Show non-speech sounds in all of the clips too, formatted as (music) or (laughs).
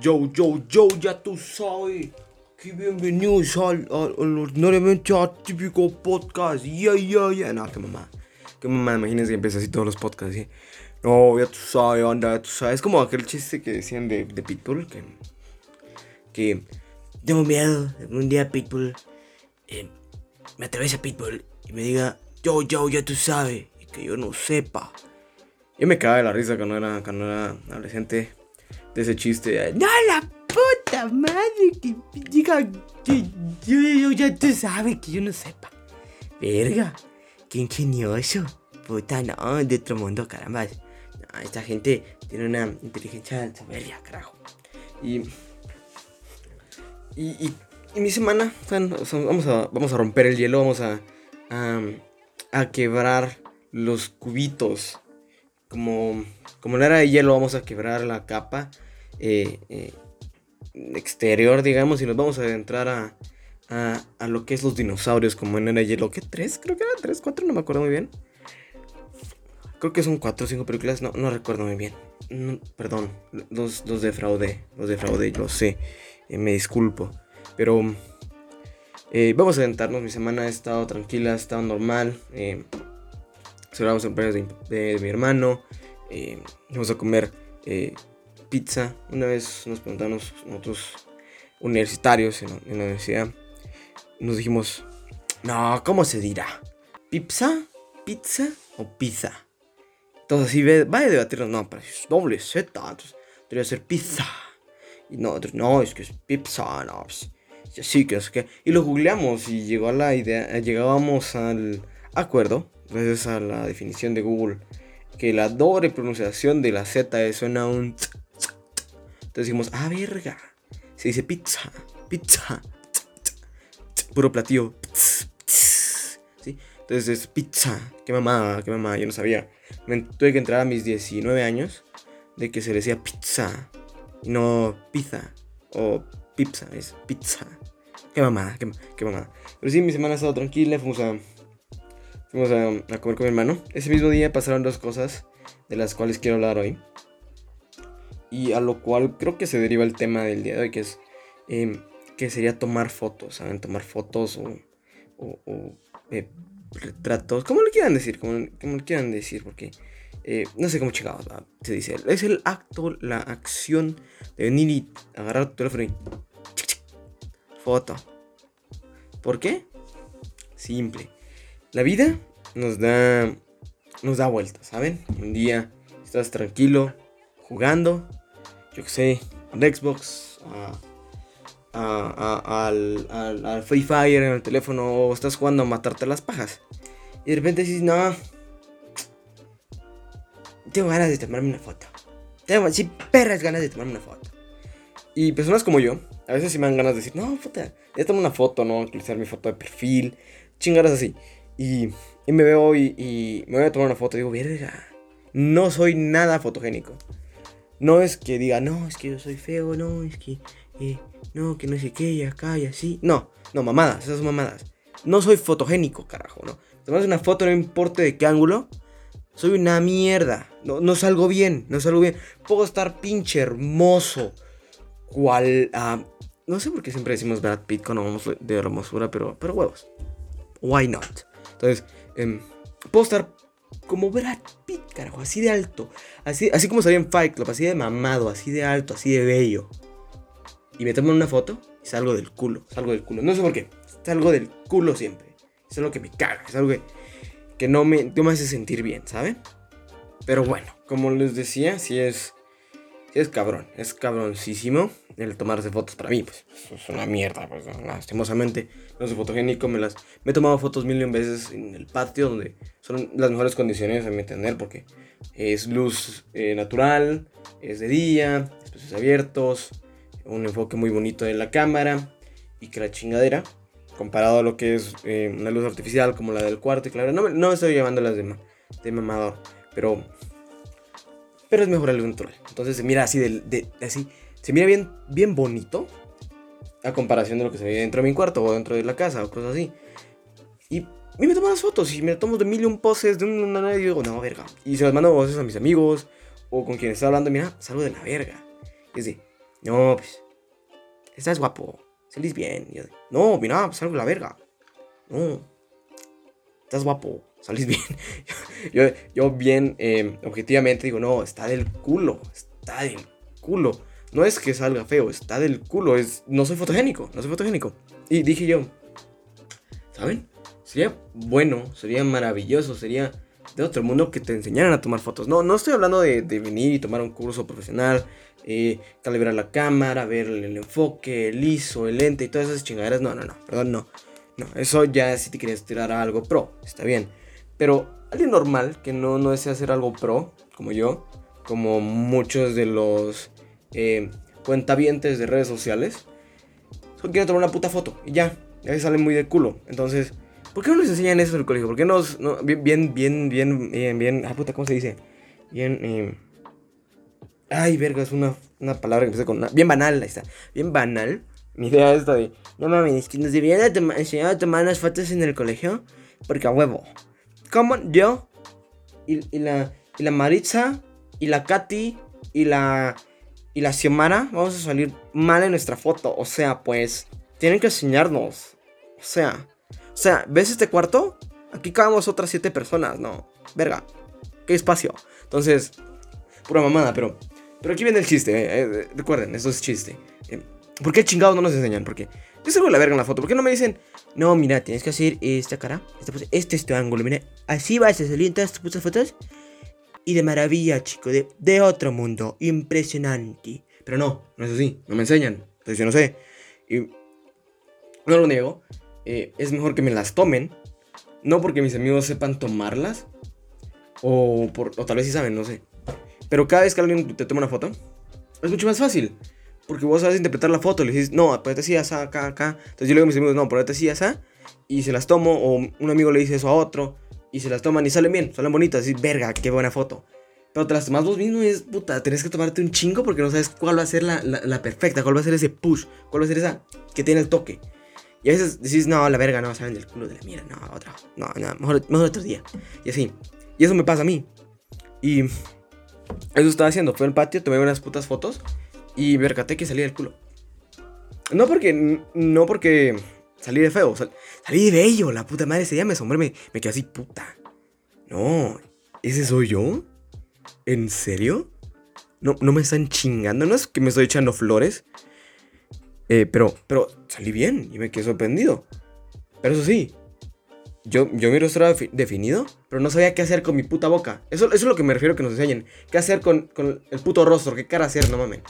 Yo, yo, yo, ya tú sabes. Que bienvenidos al, al, al ordinariamente atípico podcast. Ya, ya, ya. No, qué mamá. Qué mamá, imagínense que empieza así todos los podcasts. ¿sí? No, ya tú sabes, anda, ya tú sabes. Es como aquel chiste que decían de, de Pitbull. Que, que tengo miedo. Un día Pitbull eh, me atraviesa Pitbull y me diga, yo, yo, ya tú sabes. Y que yo no sepa. Yo me cagaba de la risa cuando era, cuando era adolescente ese chiste. No, la puta madre que diga que yo, ya tú sabes que yo no sepa. Verga, qué ingenioso. Puta, no, de otro mundo, caramba. No, esta gente tiene una inteligencia soberbia, carajo. Y. Y, y, mi semana, vamos, a, vamos a romper el hielo, vamos a, a, a quebrar los cubitos como, como la era de hielo vamos a quebrar la capa eh, eh, exterior, digamos, y nos vamos a adentrar a, a, a, lo que es los dinosaurios, como en era hielo. ¿Qué? ¿Tres? Creo que eran tres, cuatro, no me acuerdo muy bien. Creo que son cuatro o cinco películas, no, no recuerdo muy bien. No, perdón, los, los defraudé, los defraudé, lo sé, eh, me disculpo. Pero vamos a adentrarnos, mi semana ha estado tranquila, ha estado normal celebramos el cumpleaños de, de, mi hermano, eh, vamos a comer eh, pizza. Una vez nos preguntamos nosotros universitarios en la, universidad, nos dijimos, no, ¿cómo se dirá? ¿Pizza? ¿Pizza o pizza? Entonces así va a debatirnos, no, pero es doble Z, entonces debería ser pizza. Y no, no, es que es pizza, no, pues, sí, que es que... Y lo googleamos y llegó a la idea, llegábamos al acuerdo gracias a la definición de Google, que la doble pronunciación de la Z suena un... Entonces decimos, ah, verga. Se dice pizza, pizza, puro platillo. ¿Sí? Entonces es pizza. Qué mamada, qué mamada, yo no sabía. Me tuve que entrar a mis 19 años de que se le decía pizza no pizza o pizza, es pizza. Qué mamada, qué, qué mamada. Pero sí, mi semana ha estado tranquila, fuimos a Fuimos a, a, comer con mi hermano. Ese mismo día pasaron dos cosas de las cuales quiero hablar hoy. Y a lo cual creo que se deriva el tema del día de hoy, que es eh, que sería tomar fotos, ¿saben? Tomar fotos o, o, eh, retratos, como le quieran decir, como, como le quieran decir, porque eh, no sé cómo chingados se dice. Es el acto, la acción de venir y agarrar tu teléfono y... Foto. ¿Por qué? Simple. La vida nos da nos da vueltas, ¿saben? Un día estás tranquilo jugando, yo que sé, al Xbox, a, al, Free Fire en el teléfono o estás jugando a matarte las pajas. Y de repente dices, no, tengo ganas de tomarme una foto. Tengo, sí, perras ganas de tomarme una foto. Y personas como yo, a veces sí me dan ganas de decir, no, puta, ya tomo una foto, ¿no? Utilizar mi foto de perfil, chingadas así. Y, me veo y, y, me voy a tomar una foto y digo, verga, no soy nada fotogénico. No es que diga, no, es que yo soy feo, no, es que, eh, no, que no sé qué, y acá y así. No, no, mamadas, esas mamadas. No soy fotogénico, carajo, ¿no? Tomas una foto, no importa de qué ángulo, soy una mierda. No, no salgo bien, no salgo bien. Puedo estar pinche hermoso. Cual, uh, no sé por qué siempre decimos Brad Pitt cuando vamos de hermosura, pero, pero huevos. Why not? Entonces, eh, puedo estar como Brad Pitt, carajo, así de alto. Así, así como salía en Fight Club, así de mamado, así de alto, así de bello. Y me toman una foto y salgo del culo, salgo del culo. No sé por qué, salgo del culo siempre. Es algo que me caga, es algo que, que no, me, no me hace sentir bien, ¿saben? Pero bueno, como les decía, si es, es cabrón, es cabroncísimo el tomarse fotos para mí, pues. Es una mierda, pues lastimosamente. No soy fotogénico, me las me he tomado fotos mil y veces en el patio donde son las mejores condiciones a mi entender porque es luz eh, natural, es de día, espacios abiertos, un enfoque muy bonito de la cámara y que la chingadera comparado a lo que es eh, una luz artificial como la del cuarto y claro, no, no estoy llevando las de, de mamador, pero pero es mejor algo natural. Entonces se mira así de, de así se mira bien, bien bonito a comparación de lo que se ve dentro de mi cuarto o dentro de la casa o cosas así. Y, y me tomo las fotos y me tomo de mil y un poses de una y digo, no, verga. Y se las mando voces a mis amigos o con quienes está hablando, mira, salgo de la verga. Y así, no, pues, estás guapo, salís bien. yo, no, mira, salgo la verga. No, estás guapo, salís bien. (laughs) yo, yo bien, eh, objetivamente digo, no, está del culo, está del culo. No es que salga feo, está del culo, es, no soy fotogénico, no soy fotogénico. Y dije yo, ¿saben? Sería bueno, sería maravilloso, sería de otro mundo que te enseñaran a tomar fotos. No, no estoy hablando de, venir y tomar un curso profesional, eh, calibrar la cámara, ver el, enfoque, el ISO, el lente y todas esas chingaderas. No, no, no, perdón, no. No, eso ya si te quieres tirar a algo pro, está bien. Pero alguien normal que no, no desea hacer algo pro, como yo, como muchos de los eh, cuentavientes de redes sociales, solo quieren tomar una puta foto y ya, ya sale muy de culo. Entonces, ¿Por qué no les enseñan eso en el colegio? ¿Por qué no, bien, bien, bien, bien, bien, ah, puta, ¿cómo se dice? Bien, eh, ay, verga, es una, una palabra que empieza con bien banal, ahí está, bien banal. Mi idea es esta de, no mames, que nos deberían enseñar a tomar las fotos en el colegio, porque a huevo. Como yo, y, la, y la Maritza, y la Katy, y la, y la Xiomara, vamos a salir mal en nuestra foto, o sea, pues, tienen que enseñarnos, o sea... O sea, ¿ves este cuarto? Aquí cabemos otras siete personas, no. Verga. Qué espacio. Entonces, pura mamada, pero. Pero aquí viene el chiste, eh, eh, recuerden, esto es chiste. Eh, ¿Por qué chingados no nos enseñan? Porque yo salgo la verga en la foto. ¿Por qué no me dicen, no, mira, tienes que hacer esta cara, este es tu ángulo, mira, así vas a salir en todas tus putas fotos? Y de maravilla, chico, de, de otro mundo, impresionante. Pero no, no es así, no me enseñan. Entonces yo no sé. Y no lo niego, eh, es mejor que me las tomen. No porque mis amigos sepan tomarlas. O, por, o tal vez sí saben, no sé. Pero cada vez que alguien te toma una foto, es mucho más fácil. Porque vos sabes interpretar la foto. Le dices, no, ponete así, así, acá, acá. Entonces yo le digo a mis amigos, no, ponete así, así. Y se las tomo. O un amigo le dice eso a otro. Y se las toman y salen bien, salen bonitas. Y verga, qué buena foto. Pero te las tomas vos mismo y es puta. Tenés que tomarte un chingo porque no sabes cuál va a ser la, la, perfecta. Cuál va a ser ese push. Cuál va a ser esa que tiene el toque. Y a veces decís, no, la verga, no, saben del culo de la mierda, no, otra, no, no, mejor, mejor otro día. Y así. Y eso me pasa a mí. Y eso estaba haciendo. Fue al patio, tomé unas putas fotos y percaté que salí del culo. No porque, no porque salí de feo, salí de bello, la puta madre. Ese día me asombré, me, me quedé así, puta. No, ¿ese soy yo? ¿En serio? No, no me están chingando, no es que me estoy echando flores. Eh, pero, pero salí bien y me quedé sorprendido. Pero eso sí, yo, yo mi rostro era definido, pero no sabía qué hacer con mi puta boca. Eso, eso es lo que me refiero que nos enseñen. ¿Qué hacer con, con el puto rostro? ¿Qué cara hacer? No mames.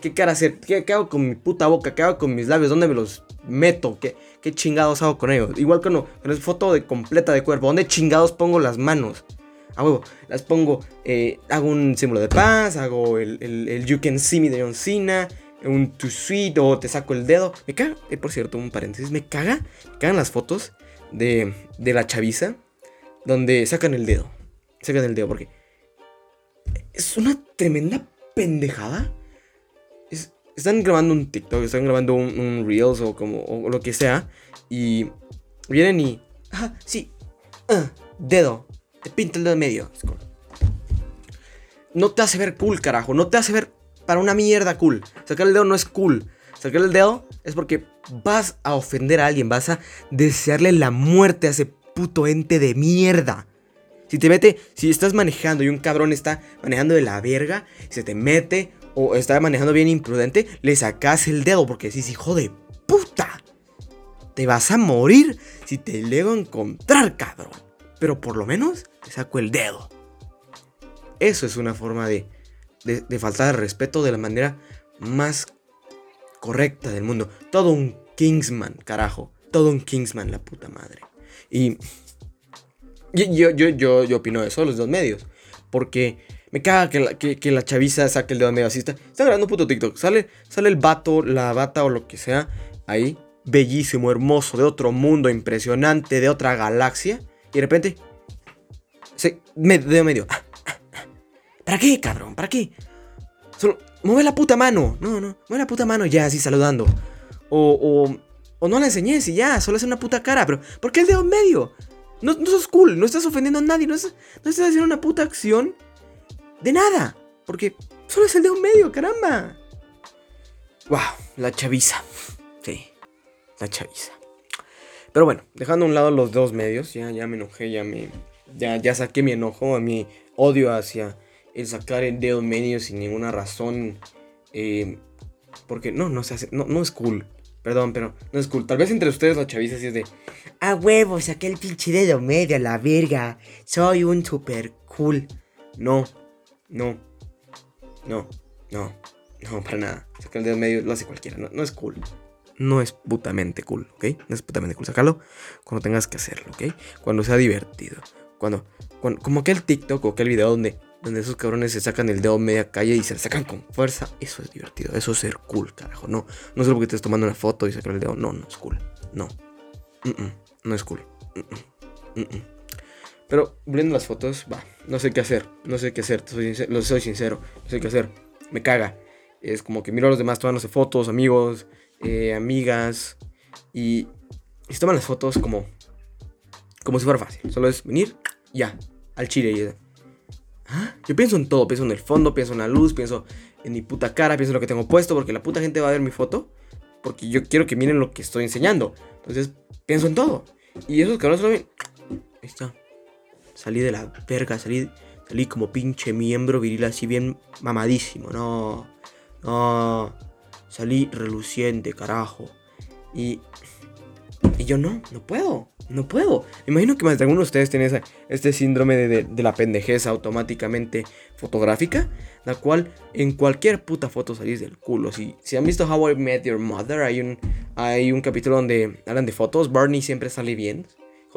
¿Qué cara hacer? ¿Qué, ¿Qué, hago con mi puta boca? ¿Qué hago con mis labios? ¿Dónde me los meto? ¿Qué, qué chingados hago con ellos? Igual que no, esa foto de completa de cuerpo. ¿Dónde chingados pongo las manos? A huevo, las pongo, eh, hago un símbolo de paz, hago el, el, el You Can See Me de John Cena, un too sweet o te saco el dedo. Me caga, eh, por cierto, un paréntesis, me caga, me cagan las fotos de, de la chaviza donde sacan el dedo. Sacan el dedo porque es una tremenda pendejada. Están grabando un TikTok, están grabando un, Reels o como o lo que sea y vienen y, ah, sí, ah, dedo, te pinta el dedo en medio. No te hace ver cool, carajo, no te hace ver para una mierda cool. Sacar el dedo no es cool. Sacar el dedo es porque vas a ofender a alguien, vas a desearle la muerte a ese puto ente de mierda. Si te mete, si estás manejando y un cabrón está manejando de la verga, se te mete o está manejando bien imprudente, le sacas el dedo porque decís, hijo de puta, te vas a morir si te llego a encontrar, cabrón. Pero por lo menos te saco el dedo. Eso es una forma de de, de faltar de respeto de la manera más correcta del mundo. Todo un Kingsman, carajo. Todo un Kingsman, la puta madre. Y yo, yo, yo, yo opino eso los dos medios. Porque me caga que la, que, la chaviza saque el dedo medio así. Está, grabando un puto TikTok. Sale, sale el vato, la bata o lo que sea. Ahí. Bellísimo, hermoso, de otro mundo, impresionante, de otra galaxia. Y de repente. Se, dedo medio. ¿Para qué, cabrón? ¿Para qué? Solo, mueve la puta mano. No, no, mueve la puta mano ya, así saludando. O, o, no la enseñes y ya, solo es una puta cara. Pero, ¿por qué el dedo medio? No, no sos cool, no estás ofendiendo a nadie, no, estás, no estás haciendo una puta acción de nada. Porque solo es el dedo medio, caramba. Wow, la chaviza. Sí, la chaviza. Pero bueno, dejando a un lado los dos medios, ya, ya me enojé, ya me. Ya, ya saqué mi enojo, mi odio hacia el sacar el dedo medio sin ninguna razón. Eh, porque no, no se hace, no, no es cool. Perdón, pero no es cool. Tal vez entre ustedes la chaviza sí es de. A huevo, saqué el pinche dedo medio la verga. Soy un super cool. No, no, no, no, no, para nada. Sacar el dedo medio lo hace cualquiera, no, no es cool. No es putamente cool, ¿ok? No es putamente cool. Sácalo cuando tengas que hacerlo, ¿ok? Cuando sea divertido. Cuando, cuando como aquel TikTok o aquel video donde donde esos cabrones se sacan el dedo media calle y se le sacan con fuerza. Eso es divertido, eso es ser cool, carajo. No, no solo porque estés tomando una foto y sacar el dedo. No, no es cool. No. no es cool. Pero viendo las fotos, va, no sé qué hacer. No sé qué hacer, soy lo soy sincero. No sé qué hacer. Me caga. Es como que miro a los demás tomándose fotos, amigos, eh, amigas. Y, y se toman las fotos como, como si fuera fácil. Solo es venir, ya, al chile. Y, yo pienso en todo, pienso en el fondo, pienso en la luz, pienso en mi puta cara, pienso en lo que tengo puesto, porque la puta gente va a ver mi foto, porque yo quiero que miren lo que estoy enseñando. Entonces, pienso en todo. Y esos cabrones solo ven. Ahí está. Salí de la verga, salí, salí como pinche miembro viril así bien mamadísimo. No, no. Salí reluciente, carajo. Y, y yo no, no puedo. No puedo. imagino que más de alguno de ustedes tiene este síndrome de, la pendejeza automáticamente fotográfica, la cual en cualquier puta foto salís del culo. Si, si han visto How I Met Your Mother, hay un, hay un capítulo donde hablan de fotos. Barney siempre sale bien.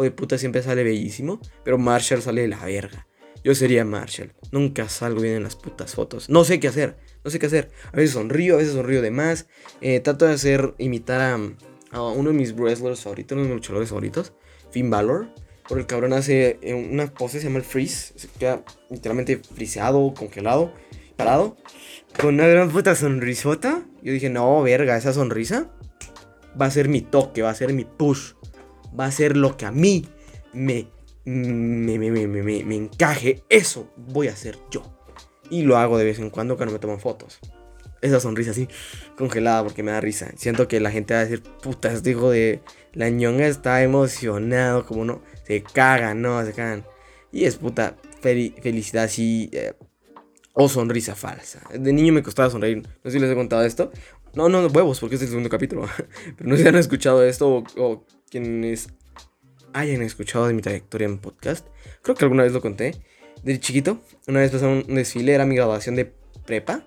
De puta siempre sale bellísimo. Pero Marshall sale de la verga. Yo sería Marshall. Nunca salgo bien en las putas fotos. No sé qué hacer. No sé qué hacer. A veces sonrío, a veces sonrío de más. Eh, trato de hacer, imitar a uno de mis wrestlers favoritos, uno de mis luchadores favoritos, Finn Balor. Por el cabrón hace eh, una pose, se llama el freeze. Se queda literalmente friseado, congelado, parado. Con una gran puta sonrisota. Yo dije, no, verga, esa sonrisa va a ser mi toque, va a ser mi push. Va a ser lo que a mí me, me, me, me, me, encaje. Eso voy a hacer yo. Y lo hago de vez en cuando cuando me toman fotos esa sonrisa así congelada porque me da risa. Siento que la gente va a decir, puta, este hijo de la ñonga está emocionado, como no, se cagan, no, se cagan. Y es puta felicidad así, eh, o sonrisa falsa. De niño me costaba sonreír, no sé si les he contado esto. No, no, huevos, porque es el segundo capítulo. (laughs) Pero no sé si han escuchado esto o, quienes hayan escuchado de mi trayectoria en podcast. Creo que alguna vez lo conté. De chiquito, una vez pasamos un desfile, era mi graduación de prepa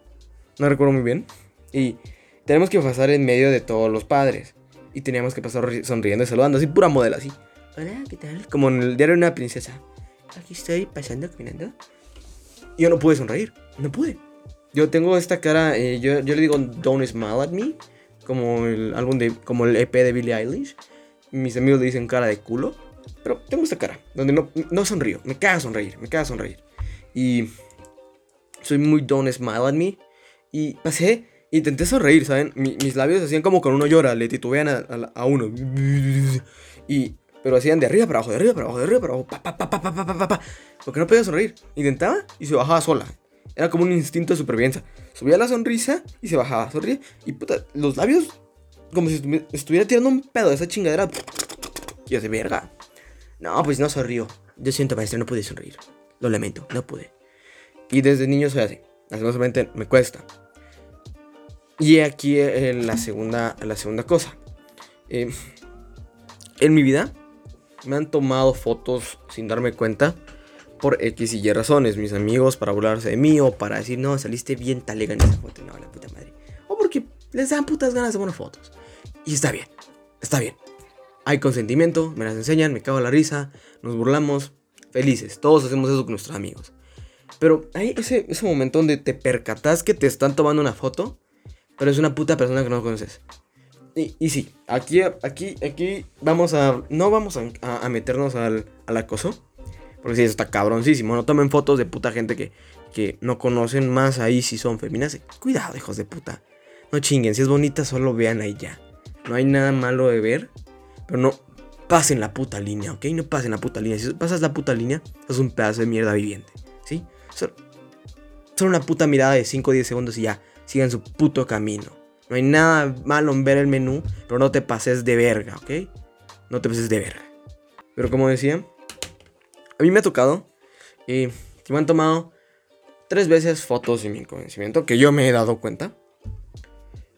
no recuerdo muy bien. Y tenemos que pasar en medio de todos los padres. Y teníamos que pasar sonriendo y saludando, así pura modelo, así. Hola, ¿qué tal? Como en el diario de una princesa. Aquí estoy pasando, caminando. Yo no pude sonreír, no pude. Yo tengo esta cara, eh, yo, yo, le digo Don't Smile at Me, como el álbum de, como el EP de Billie Eilish. Mis amigos le dicen cara de culo. Pero tengo esta cara, donde no, no sonrío, me caga sonreír, me caga sonreír. Y soy muy Don't Smile at Me. Y pasé, intenté sonreír, ¿saben? mis labios hacían como cuando uno llora, le titubean a, a, uno. Y, pero hacían de arriba para abajo, de arriba para abajo, de arriba para abajo, pa, pa, pa, pa, pa, pa, pa, Porque no podía sonreír. Intentaba y se bajaba sola. Era como un instinto de supervivencia. Subía la sonrisa y se bajaba. Sonríe y puta, los labios como si estuviera tirando un pedo de esa chingadera. Y de verga. No, pues no sonrío. Yo siento, maestro, no pude sonreír. Lo lamento, no pude. Y desde niño soy así. Lastimosamente me cuesta. Y aquí eh, la, segunda, la segunda cosa. Eh, en mi vida me han tomado fotos sin darme cuenta por X y Y razones. Mis amigos para burlarse de mí o para decir, no, saliste bien talega en esa foto. No, la puta madre. O porque les dan putas ganas de buenas fotos. Y está bien, está bien. Hay consentimiento, me las enseñan, me cago en la risa, nos burlamos, felices. Todos hacemos eso con nuestros amigos. Pero hay ese, ese momento donde te percatas que te están tomando una foto pero es una puta persona que no conoces. Y, y sí, aquí, aquí, aquí vamos a. No vamos a, meternos al, acoso. Porque sí, eso está cabroncísimo. No tomen fotos de puta gente que, que no conocen más ahí si son feminas. Cuidado, hijos de puta. No chinguen, si es bonita, solo vean ahí ya. No hay nada malo de ver. Pero no pasen la puta línea, ¿ok? No pasen la puta línea. Si pasas la puta línea, es un pedazo de mierda viviente, ¿sí? Solo, una puta mirada de 5 o 10 segundos y ya sigan su puto camino. No hay nada malo en ver el menú, pero no te pases de verga, ¿ok? No te pases de verga. Pero como decía, a mí me ha tocado y me han tomado tres veces fotos sin mi conocimiento, que yo me he dado cuenta.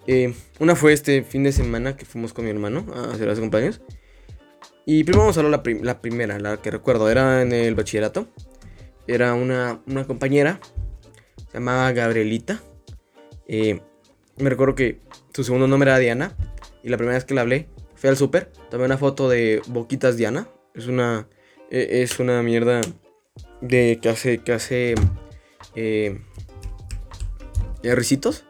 Eh, una fue este fin de semana que fuimos con mi hermano a hacer las cumpleaños. Y primero vamos a hablar la, la, primera, la que recuerdo, era en el bachillerato. Era una, una compañera, se llamaba Gabrielita. Eh, me recuerdo que su segundo nombre era Diana. Y la primera vez que la hablé, fui al súper, tomé una foto de Boquitas Diana. Es una, e, es una mierda de que hace, que hace eh, risitos.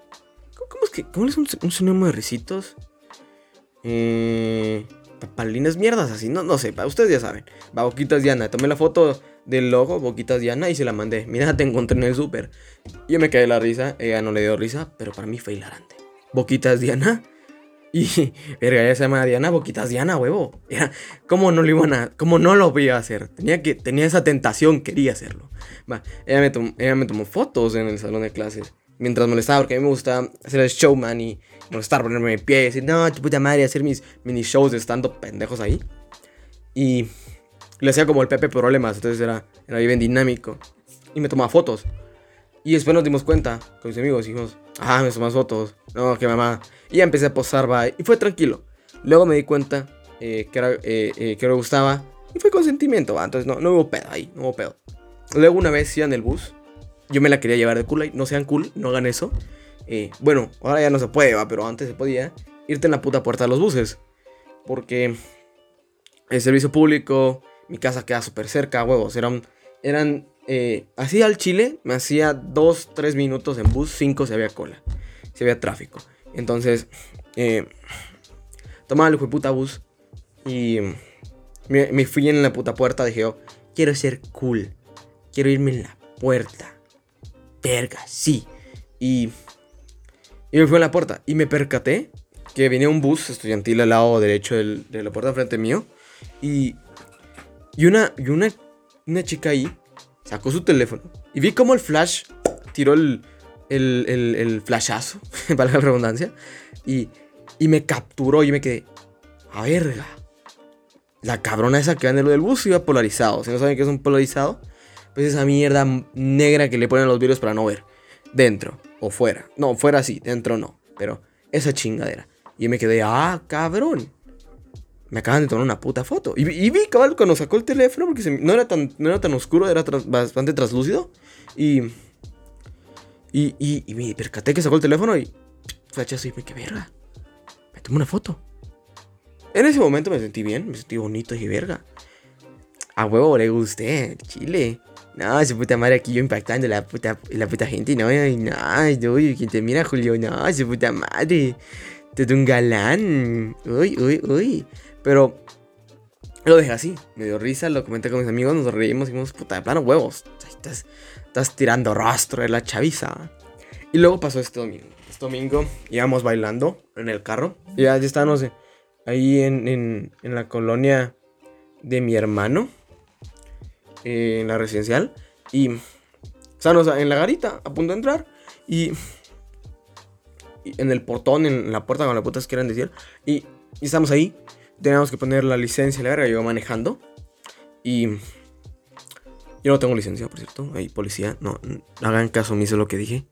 ¿Cómo, es que, cómo es un, un de risitos? Eh, papalinas mierdas así, no, no sé, ustedes ya saben. Va, Boquitas Diana, tomé la foto del logo, Boquitas Diana, y se la mandé. Mira, te encontré en el súper. Yo me caí la risa, ella no le dio risa, pero para mí fue hilarante. Boquitas Diana. (laughs) Y, verga, ella se llama Diana, Boquitas Diana, huevo. Era, ¿cómo no lo iban a, cómo no lo voy a hacer? Tenía que, tenía esa tentación, quería hacerlo. Va, ella me tomó fotos en el salón de clases. Mientras molestaba, porque a mí me gusta hacer el showman y molestar, ponerme de pie y decir, no, tu puta madre, hacer mis mini shows de estando pendejos ahí. Y le hacía como el Pepe Problemas, entonces era, era bien dinámico. Y me tomaba fotos. Y después nos dimos cuenta con mis amigos, dijimos, ah, me tomas fotos, no, que mamá. Y ya empecé a posar, va, y fue tranquilo. Luego me di cuenta eh, que, era, eh, eh, que me gustaba, y fue consentimiento, va, entonces no, no hubo pedo ahí, no hubo pedo. Luego una vez iba en el bus, yo me la quería llevar de cool, no sean cool, no hagan eso. bueno, ahora ya no se puede, va, pero antes se podía irte en la puta puerta de los buses. Porque el servicio público, mi casa queda súper cerca, huevos, eran, eran eh, así al Chile me hacía 2, 3 minutos en bus, 5 si había cola, si había tráfico. Entonces, eh, tomaba el puta bus y me, fui en la puta puerta. Dije, yo, quiero ser cool, quiero irme en la puerta. Verga, sí. Y, y me fui en la puerta y me percaté que venía un bus estudiantil al lado derecho de la puerta frente mío. Y, y, una, y una, una chica ahí sacó su teléfono y vi como el flash tiró el, el, el, flashazo, (laughs) para la redundancia, y, y me capturó y me quedé, a verga. La cabrona esa que va en el del bus iba polarizado. Si no saben qué es un polarizado, pues esa mierda negra que le ponen los virus para no ver. Dentro o fuera. No, fuera sí, dentro no. Pero esa chingadera. Y me quedé, ah, cabrón me acaban de tomar una puta foto. Y, vi, cabal, cuando sacó el teléfono, porque no, era tan, no era tan oscuro, era bastante translúcido. Y, y, y, me percaté que sacó el teléfono y flachazo y me quedé verga. Me tomé una foto. En ese momento me sentí bien, me sentí bonito y verga. A huevo le gusté, Chile. No, su puta madre aquí yo impactando la puta, la puta gente, no, no, no, quien te mira, Julio, no, su puta madre. Te un galán. Uy, uy, uy. Pero lo dejé así, me dio risa, lo comenté con mis amigos, nos reímos y dijimos, puta, de plano huevos. Estás, estás tirando rastro de la chaviza. Y luego pasó este domingo. Este domingo íbamos bailando en el carro. Y ya, estábamos ahí en, en, en, la colonia de mi hermano, en la residencial. Y estábamos en la garita, a punto de entrar. Y, en el portón, en la puerta, con las putas quieran decir. Y, estamos ahí teníamos que poner la licencia, la verga, yo manejando. Y yo no tengo licencia, por cierto. Hay policía, no, hagan caso omiso lo que dije.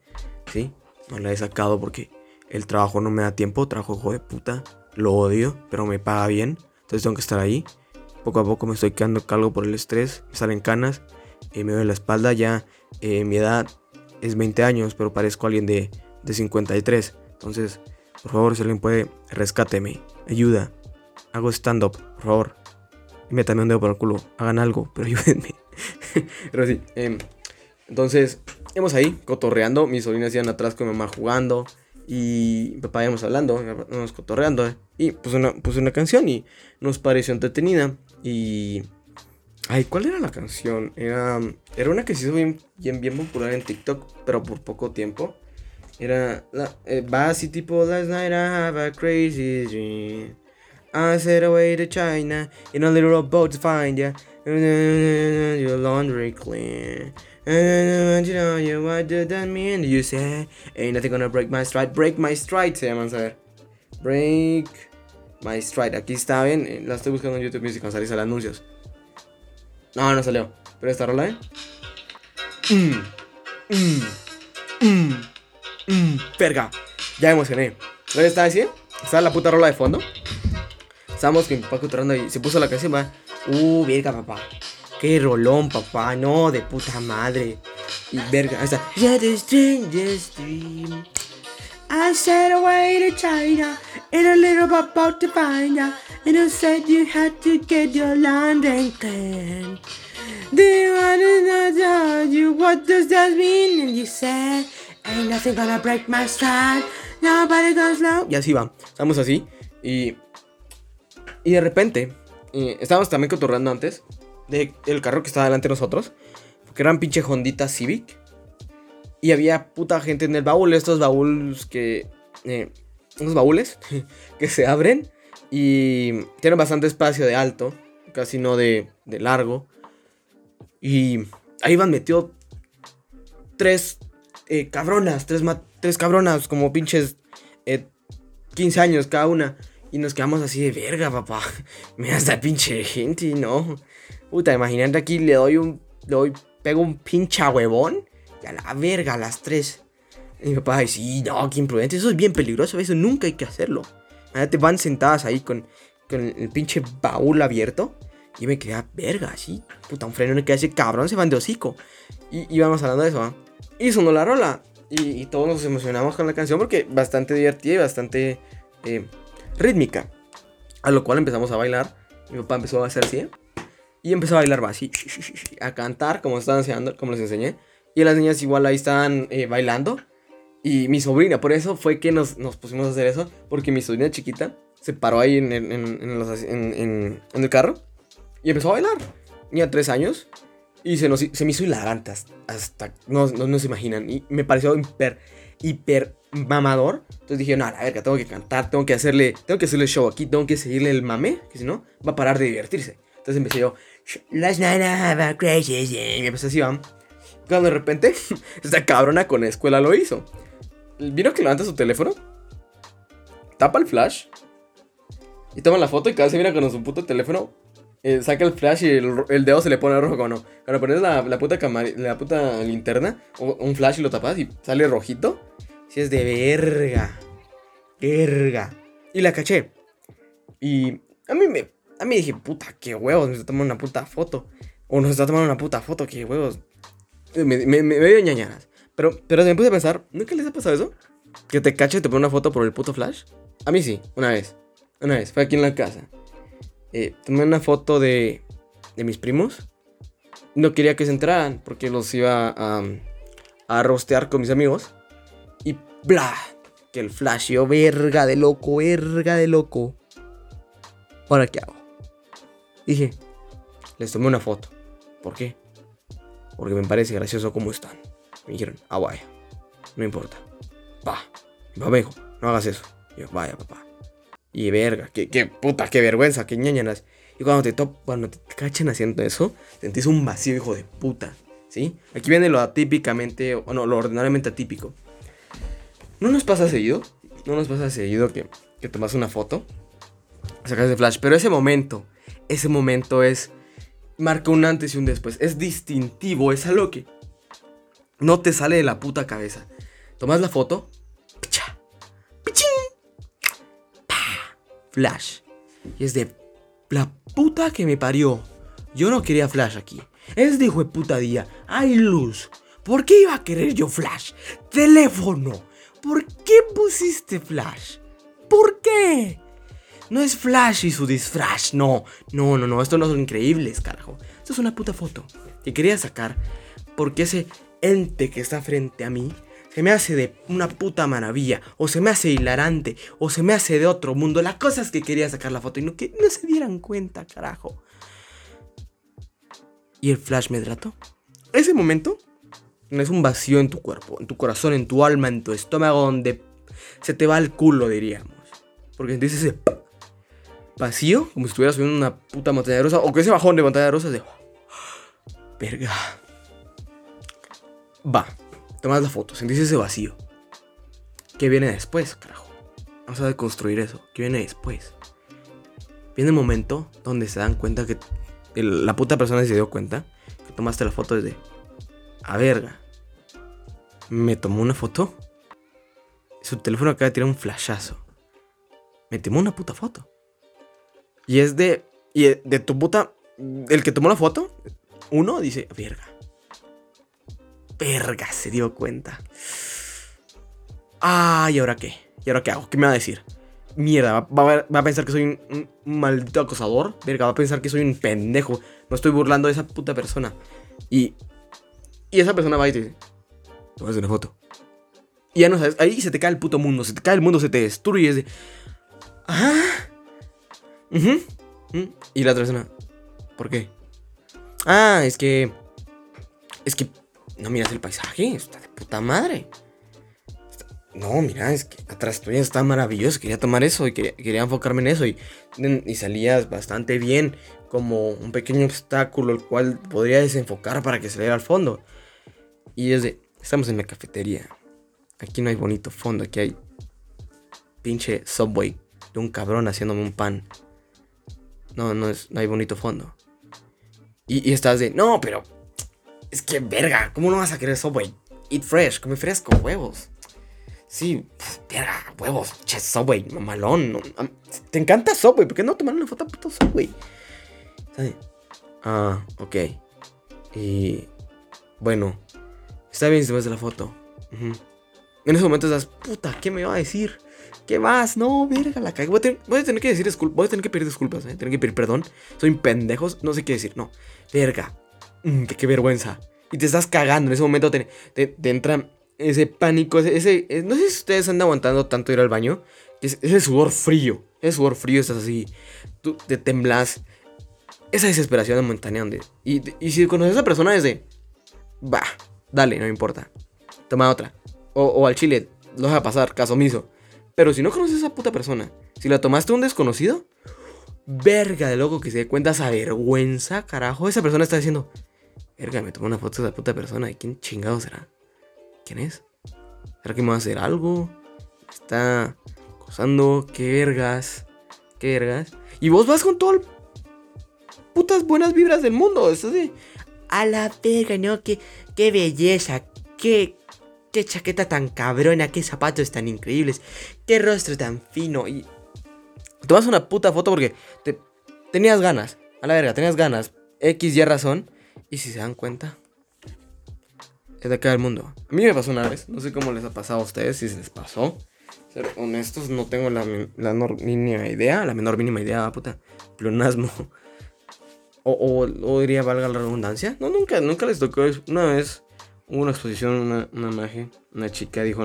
Sí, no la he sacado porque el trabajo no me da tiempo. Trabajo hijo de puta, lo odio, pero me paga bien. Entonces tengo que estar ahí. Poco a poco me estoy quedando calvo por el estrés. Me salen canas, eh, me duele la espalda. Ya eh, mi edad es 20 años, pero parezco alguien de, de 53. Entonces, por favor, si alguien puede, rescáteme. Ayuda hago stand-up, por favor. Y métame un dedo por el culo. Hagan algo, (laughs) pero ayúdenme. pero sí. Em, entonces, íbamos ahí, cotorreando. Mis sobrinas iban atrás con mi mamá jugando. Y papá íbamos hablando, íbamos cotorreando. Y puse una, puse una canción y nos pareció entretenida. Y. Ay, ¿cuál era la canción? Era, era una que se hizo bien, bien, bien popular en TikTok, pero por poco tiempo. Era la, eh, tipo Last night I have a crazy dream. I said away to China in a little boat to find ya. Your laundry clean. You know what does that mean? You say, ain't nothing gonna break my stride. Break my stride se llaman, a ver. Break my stride. Aquí está, ven. eh, La estoy buscando en YouTube Music cuando salís a los anuncios. No, no salió. Pero esta rola, ¿eh? Mm, mm, mm, mm. Verga. Ya emocioné. ¿Lo estaba así? Estaba la puta rola de fondo. Estábamos con mi papá y se puso la canción, va. Uh, verga, papá. Qué rolón, papá. No, de puta madre. Y verga, está. Yeah, the strangest dream. I said away to China in a little boat to find ya. And you said you had to get your London clean. Do you wanna know you what does that mean? And you said, ain't nothing gonna break my stride. Nobody goes low. Y así va. Estamos así. Y. Y de repente. eh, estábamos también cotorreando antes. De el carro que estaba delante de nosotros. Que eran pinche Hondita Civic. Y había puta gente en el baúl. Estos baúles que. Eh, unos baúles (laughs) que se abren. Y tienen bastante espacio de alto. Casi no de, de largo. Y ahí van metido tres eh, cabronas, tres, tres cabronas, como pinches eh, 15 años cada una. Y nos quedamos así de verga, papá. (laughs) Mira esta pinche gente, ¿no? Puta, imagínate aquí, le doy un. Le doy, pego un pinche huevón. A la verga, a las tres. Y mi papá dice, sí, no, qué imprudente. Eso es bien peligroso, eso nunca hay que hacerlo. Imagínate, van sentadas ahí con, con el pinche baúl abierto. Y me quedé verga, así. Puta, un freno que hace cabrón, se van de hocico. Y íbamos hablando de eso. Y sonó la rola. Y, y todos nos emocionamos con la canción porque bastante divertida y bastante eh, rítmica. A lo cual empezamos a bailar. Mi papá empezó a hacer así. Y empezó a bailar así. (laughs) A cantar, como estaban enseñando, como les enseñé. Y las niñas igual ahí estaban eh, bailando. Y mi sobrina, por eso fue que nos, nos pusimos a hacer eso. Porque mi sobrina chiquita se paró ahí en, en- en- los en- el carro. Y empezó a bailar. Tenía tres años. Y se, nos, se me hizo hilarante hasta, hasta- no, no, no se imaginan. Y me pareció hiper, hiper mamador. Entonces dije, no, a la verga, tengo que cantar, tengo que hacerle, tengo que hacerle show aquí, tengo que seguirle el mame, que si no, va a parar de divertirse. Entonces empecé yo, have a crazy. Y empecé así, ¿va? Cuando de repente, (laughs) esta cabrona con la escuela lo hizo. Vino que levanta su teléfono, tapa el flash, y toma la foto y cada vez se mira con su puto teléfono eh, saca el flash y el, dedo se le pone rojo no. Cuando pones la, la puta la puta linterna o un flash y lo tapas y sale rojito. Si es de verga. Verga. Y la caché. Y a mí me a mí dije, puta, qué huevos, me está tomando una puta foto. O nos está tomando una puta foto, qué huevos. Me, me, me, dio ñañaras. Pero, pero me puse a pensar, ¿nunca les ha pasado eso? Que te cache y te pone una foto por el puto flash. A mí sí, una vez. Una vez, fue aquí en la casa. Eh, tomé una foto de, de mis primos. No quería que se enteraran porque los iba a, a rostear con mis amigos. Y bla, que el flash yo, verga de loco, verga de loco. ¿Ahora qué hago? Dije, les tomé una foto. ¿Por qué? Porque me parece gracioso cómo están. Me dijeron, ah, vaya, no importa. Va. Papá me no hagas eso. Y yo, vaya, papá. Y verga, qué, qué puta, qué vergüenza, qué ñañanas. Y cuando te, top, cuando te cachen haciendo eso, sentís un vacío, hijo de puta. ¿Sí? Aquí viene lo atípicamente, o no, lo ordinariamente atípico. ¿No nos pasa seguido? ¿No nos pasa seguido que, que tomas una foto? Sacas de flash. Pero ese momento, ese momento es. Marca un antes y un después. Es distintivo, es algo que no te sale de la puta cabeza. Tomas la foto. Picha, pichín, pa, Flash. Y es de la puta que me parió. Yo no quería flash aquí. Es de hijo de puta día. Hay luz. ¿Por qué iba a querer yo flash? Teléfono. ¿Por qué pusiste flash? ¿Por qué? No es Flash y su disfraz, no, no, no, no, esto no son increíbles, carajo. Esto es una puta foto que quería sacar porque ese ente que está frente a mí se me hace de una puta maravilla, o se me hace hilarante, o se me hace de otro mundo. La cosa es que quería sacar la foto y no se dieran cuenta, carajo. Y el Flash me trató. Ese momento es un vacío en tu cuerpo, en tu corazón, en tu alma, en tu estómago, donde se te va el culo, diríamos. Porque dices ese vacío, como si estuvieras subiendo una puta montaña rusa, o que ese bajón de montaña rusa de. Verga. Va, tomas la foto, sentís ese vacío. ¿Qué viene después, carajo? Vamos a deconstruir eso. ¿Qué viene después? Viene el momento donde se dan cuenta que la puta persona se dio cuenta que tomaste la foto desde. A verga. Me tomó una foto. Su teléfono acaba de tirar un flashazo. Me tomó una puta foto. Y es de. Y de, de tu puta. El que tomó la foto. Uno dice, verga. Verga, se dio cuenta. Ah, ¿y ahora qué? ¿Y ahora qué hago? ¿Qué me va a decir? Mierda, va, a pensar que soy un, maldito acosador. Verga, va a pensar que soy un pendejo. No estoy burlando de esa puta persona. Y. Y esa persona va y te dice: Tomas una foto. Y ya no sabes. Ahí se te cae el puto mundo. Se te cae el mundo, se te destruye. Es de. Ujú". Y la otra persona. ¿Por qué? Ah, es que. Es que. No miras el paisaje. Está de puta madre. No, mira, es que atrás tuya está maravilloso. Quería tomar eso y quería, enfocarme en eso. Y, y salías bastante bien. Como un pequeño obstáculo, el cual podría desenfocar para que se vea al fondo. Y es de. Estamos en la cafetería. Aquí no hay bonito fondo. Aquí hay. Pinche subway de un cabrón haciéndome un pan. No, no, es, no hay bonito fondo. Y, y estás de. No, pero. Es que verga. ¿Cómo no vas a querer subway? Eat fresh, come fresco, huevos. Sí, verga, huevos, che, Subway, mamalón. no, ¿Te encanta Subway? ¿Por qué no tomar una foto a puto Subway? Ah, ok. Y. Bueno, está bien si te ves la foto. En ese momento estás, puta, ¿qué me va a decir? ¿Qué más? No, verga, la cagué. Voy a, tener, que decir disculpas. Voy a tener que pedir disculpas, ¿eh? Tener que pedir perdón. Soy un pendejo. No sé qué decir. No. Verga. Mm, qué, vergüenza. Y te estás cagando. En ese momento te, te, entra ese pánico. Ese, ese- eh, no sé si ustedes andan aguantando tanto ir al baño. que Es, ese sudor frío. Ese sudor frío estás así. Tú te temblas. Esa desesperación momentánea donde. Y, y si conoces a esa persona es de. Va, dale, no importa. Toma otra. O, o al chile, lo deja pasar, caso omiso. Pero si no conoces a esa puta persona, si la tomaste a un desconocido, verga de loco que se dé cuenta esa vergüenza, carajo. Esa persona está diciendo, verga, me tomó una foto de esa puta persona. ¿Y quién chingado será? ¿Quién es? ¿Será que me va a hacer algo? ¿Me está acosando? ¿Qué vergas? ¿Qué vergas? Y vos vas con todo el putas buenas vibras del mundo. Eso sí. A la verga, ¿no? Qué, qué belleza, qué, qué chaqueta tan cabrona, qué zapatos tan increíbles, qué rostro tan fino. Y Tomas una puta foto porque te, tenías ganas. A la verga, tenías ganas. X, Y razón. Y si se dan cuenta, es de acá del mundo. A mí me pasó una vez. No sé cómo les ha pasado a ustedes, si se les pasó. Ser honestos, no tengo la, la mínima idea. La menor mínima idea, puta. Pleonasmo. (laughs) O, o, o diría, valga la redundancia. No, nunca, nunca les tocó. eso. Una vez hubo una exposición, una, una magia. Una chica dijo,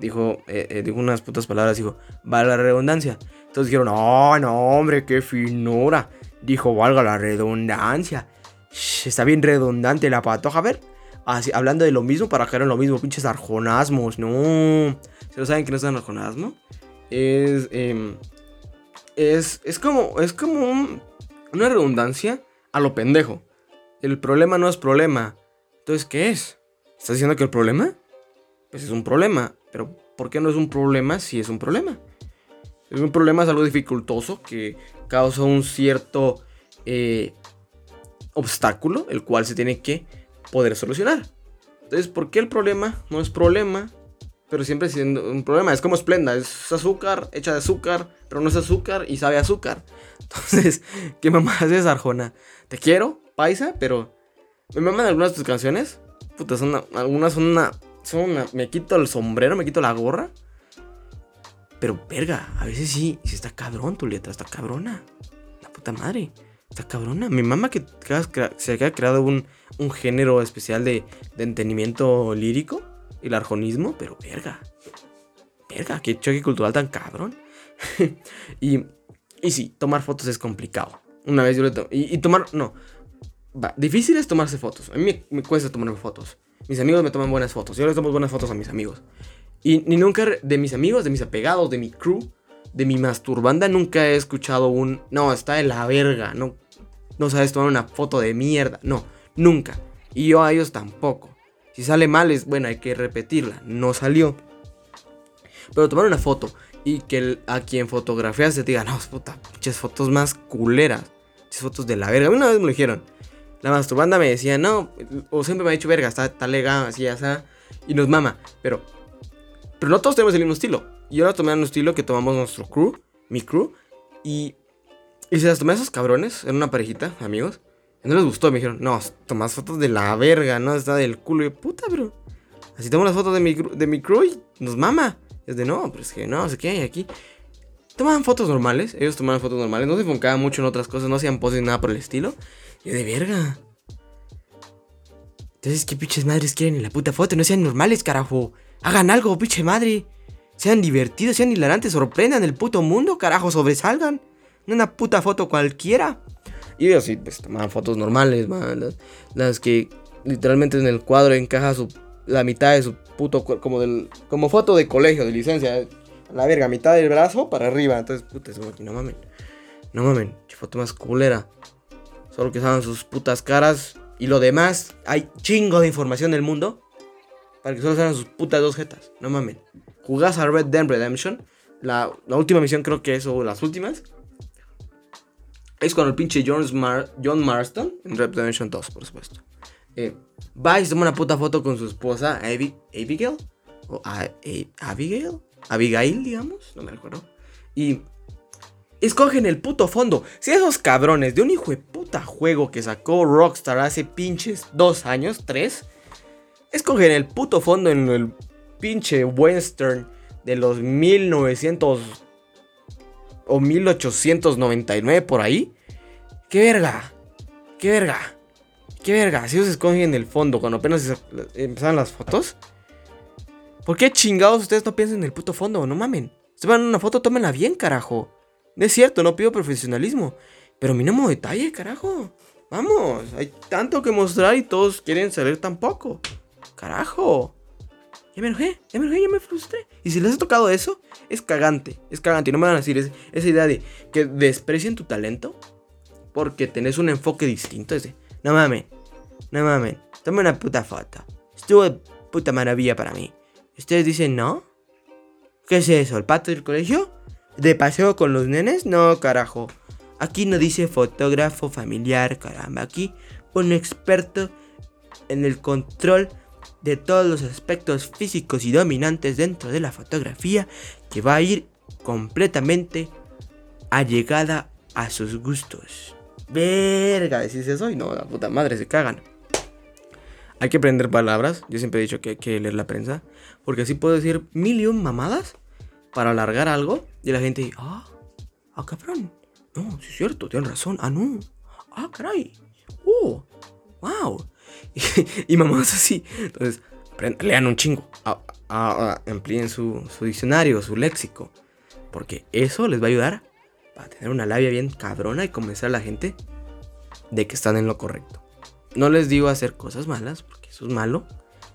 dijo, eh, eh, dijo unas putas palabras. Dijo, valga la redundancia. Entonces dijeron, no, no, hombre, qué finura. Dijo, valga la redundancia. Está bien redundante la patoja. A ver, así, hablando de lo mismo para caer en lo mismo, pinches arjonasmos. No. ¿Se lo saben que no es un arjonasmo? Es, em, es, es como, es como un- una redundancia a lo pendejo. El problema no es problema. Entonces, ¿qué es? ¿Estás diciendo que el problema? Pues es un problema. Pero, ¿por qué no es un problema si es un problema? Es un problema, es algo dificultoso que causa un cierto eh, obstáculo, el cual se tiene que poder solucionar. Entonces, ¿por qué el problema no es problema? Pero siempre siendo un problema. Es como Splenda, es azúcar, hecha de azúcar, pero no es azúcar y sabe azúcar. (laughs) Entonces, ¿qué mamás es Arjona? Te quiero, paisa, pero me maman algunas de tus canciones. Puta, son una- algunas son una, son una. Me quito el sombrero, me quito la gorra. Pero, verga, a veces sí, sí está cabrón tu letra, está cabrona. La puta madre, está cabrona. Mi mamá que, se haya creado un, un género especial de, de entendimiento lírico, el arjonismo, pero verga. Verga, qué choque cultural tan cabrón. (laughs) y, y sí, tomar fotos es complicado. Una vez yo le tomé. Y, y tomar. No. Va, difícil es tomarse fotos. A mí me, me cuesta tomarme fotos. Mis amigos me toman buenas fotos. Yo les tomo buenas fotos a mis amigos. Y ni nunca de mis amigos, de mis apegados, de mi crew, de mi masturbanda, nunca he escuchado un. No, está de la verga. No, no sabes tomar una foto de mierda. No, nunca. Y yo a ellos tampoco. Si sale mal, es bueno, hay que repetirla. No salió. Pero tomar una foto y que a quien fotografiaste te diga, no, puta, pinches fotos más culeras. Pinches fotos de la verga. Una vez me lo dijeron. La masturbanda me decía, no, o siempre me ha dicho, verga, está, está legal, así, así. Y nos mama. Pero, pero no todos tenemos el mismo estilo. Y ahora tomé un estilo que tomamos nuestro crew, mi crew. Y, y se las tomé a esos cabrones, en una parejita, amigos. No les gustó, me dijeron, no, tomas fotos de la verga, no, está del culo. Y puta, bro. Así tomo las fotos de mi, de mi crew y nos mama. Es de no, pero es que no, sé qué hay aquí. Tomaban fotos normales, ellos tomaban fotos normales, no se enfocaban mucho en otras cosas, no hacían poses nada por el estilo. De verga. Entonces, ¿qué pinches madres quieren en la puta foto? No sean normales, carajo. Hagan algo, pinche madre. Sean divertidos, sean hilarantes, sorprendan el puto mundo, carajo, sobresalgan. No una puta foto cualquiera. Y ellos sí, pues tomaban fotos normales, man. Las, las, que literalmente en el cuadro encaja su, la mitad de su puto como del como foto de colegio, de licencia. La verga, mitad del brazo para arriba. Entonces, puta, no mamen. No mamen, foto más culera. Solo que saben sus putas caras. Y lo demás, hay chingo de información del mundo. Para que solo salgan sus putas dos jetas. No mamen. Jugás a Red Dead Redemption. La, última misión creo que es, o las últimas. Es con el pinche John, Mar John Marston. En Red Dead Redemption 2, por supuesto. Eh, va y se toma una puta foto con su esposa, Abigail. O Abigail. Abigail, digamos. No me recuerdo. Y escogen el puto fondo. Si esos cabrones de un hijo de puta juego que sacó Rockstar hace pinches dos años, tres, escogen el puto fondo en el pinche western de los 1900 o 1899 por ahí. ¡Qué verga! ¡Qué verga! ¡Qué verga! Si ellos escogen el fondo cuando apenas empezaron las fotos. ¿Por qué chingados ustedes no piensan en el puto fondo? No mamen. Si van una foto, tómenla bien, carajo. Es cierto, no pido profesionalismo. Pero mínimo detalle, carajo. Vamos, hay tanto que mostrar y todos quieren saber tan poco. Carajo. Ya me enojé, ya me enojé, ya me frustré. Y si les ha tocado eso, es cagante, es cagante. Y no me van a decir esa idea de que desprecien tu talento porque tenés un enfoque distinto. Es de, no mames, no mames, tome una puta foto. Estuvo de puta maravilla para mí. Ustedes dicen, ¿no? ¿Qué es eso? ¿El pato del colegio? ¿De paseo con los nenes? No, carajo. Aquí no dice fotógrafo familiar, caramba. Aquí un experto en el control de todos los aspectos físicos y dominantes dentro de la fotografía que va a ir completamente allegada a sus gustos. Verga, decís eso y no, la puta madre se cagan. Hay que aprender palabras. Yo siempre he dicho que hay que leer la prensa. Porque así puedo decir mil y un mamadas para alargar algo. Y la gente, ah, ah, cabrón. No, sí es cierto, tienen razón. Ah, no. Ah, caray. Oh, wow. (laughs) y, mamadas así. Entonces, lean un chingo. amplíen su, su diccionario, su léxico. Porque eso les va a ayudar a tener una labia bien cabrona y convencer a la gente de que están en lo correcto. No les digo hacer cosas malas, porque eso es malo,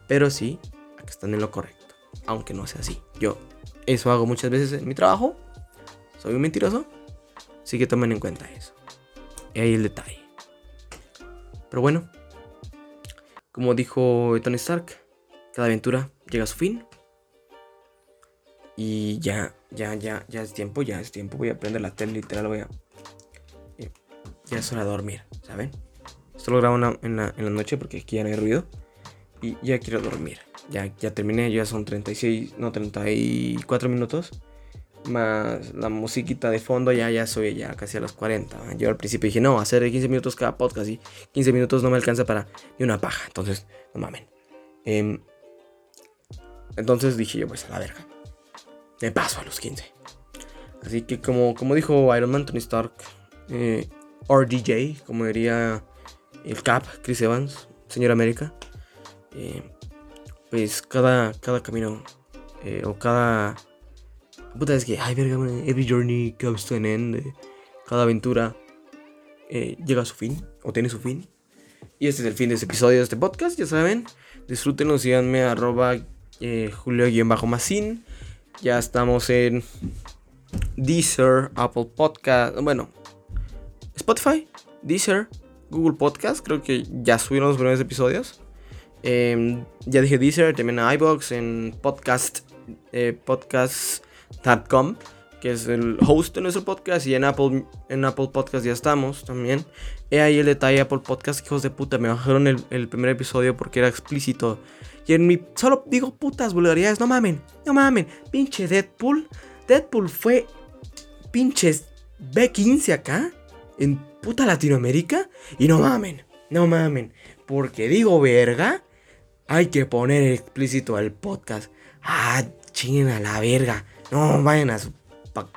pero sí que están en lo correcto, aunque no sea así. Yo eso hago muchas veces en mi trabajo. Soy un mentiroso, así que tomen en cuenta eso. Y ahí el detalle. Pero bueno, como dijo Tony Stark, cada aventura llega a su fin. Y ya, ya, ya, ya es tiempo, ya es tiempo. Voy a prender la tele, literal, voy a... Ya es hora de dormir, ¿saben? Esto lo grabo en la, noche porque aquí ya no hay ruido. Y ya quiero dormir. Ya, ya terminé, ya son 36, no, 34 minutos. Más la musiquita de fondo, ya, ya soy ya casi a los 40. Yo al principio dije, no, hacer 15 minutos cada podcast y 15 minutos no me alcanza para ni una paja. Entonces, no mamen. Em, entonces dije yo, pues a la verga. Me paso a los 15. Así que como, como dijo Iron Man, Tony Stark, eh, RDJ, como diría el Cap, Chris Evans, Señor América, eh, pues cada, cada camino eh, o cada... Puta, es que, ay, verga, every journey comes to an end. Eh, cada aventura llega a su fin, o tiene su fin. Y este es el fin de este episodio de este podcast, ya saben. Disfrútenlo, síganme arroba julio-macin. Ya estamos en Deezer, Apple Podcast, bueno, Spotify, Deezer, Google Podcast. Creo que ya subieron los primeros episodios. Em, ya dije Deezer, también a iBox, en podcast, eh, podcast.com, que es el host de nuestro podcast, y en Apple, en Apple Podcast ya estamos también. He ahí el detalle Apple Podcast, hijos de puta, me bajaron el, el primer episodio porque era explícito. Y en mi. Solo digo putas vulgaridades. No mamen. No mamen. Pinche Deadpool. Deadpool fue. Pinches B15 acá. En puta Latinoamérica. Y no mamen. No mamen. Porque digo verga. Hay que poner explícito al podcast. Ah, chinguen a la verga. No vayan a su. Pa,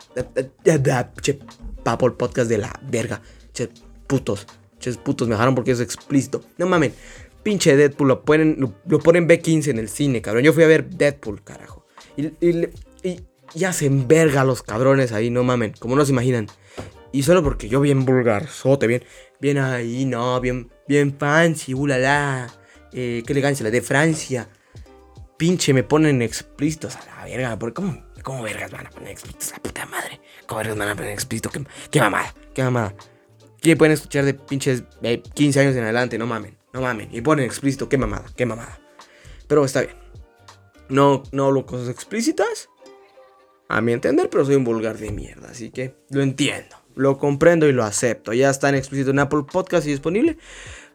che, papo el podcast de la verga. Che, putos. Che, putos me dejaron porque es explícito. No mamen pinche Deadpool lo ponen, lo, ponen B15 en el cine, cabrón. Yo fui a ver Deadpool, carajo. Y, y, y, hacen verga los cabrones ahí, no mamen, como no se imaginan. Y solo porque yo bien vulgar, sote, bien, bien ahí, no, bien, bien fancy, ulala. Eh, qué elegancia, la de Francia. Pinche, me ponen explícitos a la verga. Porque ¿cómo, ¿Cómo vergas van a poner explícitos a la puta madre? ¿Cómo vergas van a poner explícitos? ¿Qué, mamada? ¿Qué mamada? ¿Qué pueden escuchar de pinches 15 años en adelante? No mamen. No mames. Y ponen explícito. Qué mamada. Qué mamada. Pero está bien. No, no hablo cosas explícitas. A mi entender, pero soy un vulgar de mierda. Así que lo entiendo. Lo comprendo y lo acepto. Ya está en explícito en Apple Podcast y disponible.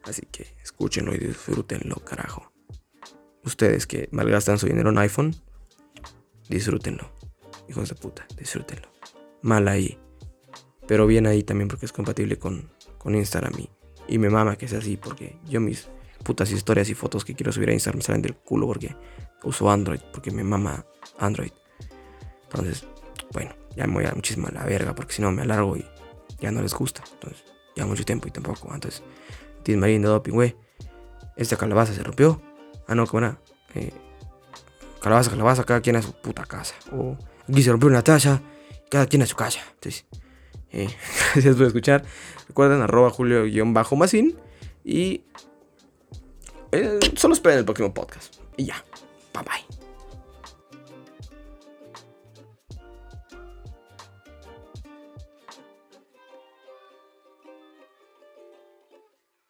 Así que escúchenlo y disfrútenlo, carajo. Ustedes que malgastan su dinero en iPhone, disfrútenlo. Hijos de puta, disfrútenlo. Mal ahí. Pero bien ahí también porque es compatible con, con Instagram y y me mama que sea así, porque yo mis putas historias y fotos que quiero subir a Instagram salen del culo porque uso Android, porque me mama Android. Entonces, bueno, ya me voy a muchísima la verga, porque si no me alargo y ya no les gusta. Entonces, ya mucho tiempo y tampoco. Entonces, Tim Marín de doping, güey. Esta calabaza se rompió. Ah, no, ¿cómo era? Eh, calabaza, calabaza, cada quien a su puta casa. O aquí se rompió una taza, cada quien a su casa. Entonces, eh, (laughs) gracias por escuchar. Recuerden, arroba julio-macín. Y eh, solo esperen el próximo podcast. Y ya.